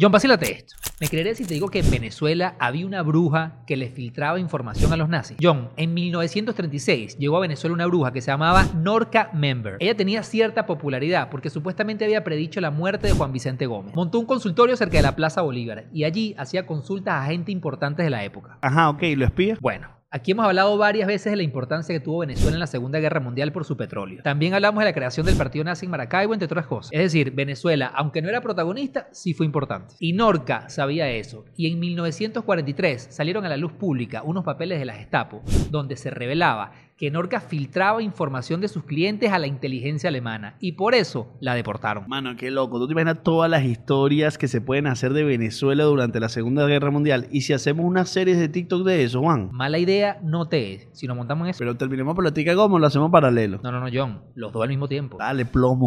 John, vacílate esto. ¿Me creeré si te digo que en Venezuela había una bruja que le filtraba información a los nazis? John, en 1936 llegó a Venezuela una bruja que se llamaba Norca Member. Ella tenía cierta popularidad porque supuestamente había predicho la muerte de Juan Vicente Gómez. Montó un consultorio cerca de la Plaza Bolívar y allí hacía consultas a gente importantes de la época. Ajá, ok, ¿lo espía? Bueno, Aquí hemos hablado varias veces de la importancia que tuvo Venezuela en la Segunda Guerra Mundial por su petróleo. También hablamos de la creación del partido nazi en Maracaibo, entre otras cosas. Es decir, Venezuela, aunque no era protagonista, sí fue importante. Y Norca sabía eso. Y en 1943 salieron a la luz pública unos papeles de la Gestapo donde se revelaba que Norca filtraba información de sus clientes a la inteligencia alemana y por eso la deportaron. Mano, qué loco. Tú te imaginas todas las historias que se pueden hacer de Venezuela durante la Segunda Guerra Mundial. Y si hacemos una serie de TikTok de eso, Juan. Mala idea no te es. Si nos montamos en eso. Pero terminemos Platica como lo hacemos paralelo. No, no, no, John. Los dos al mismo tiempo. Dale, plomo.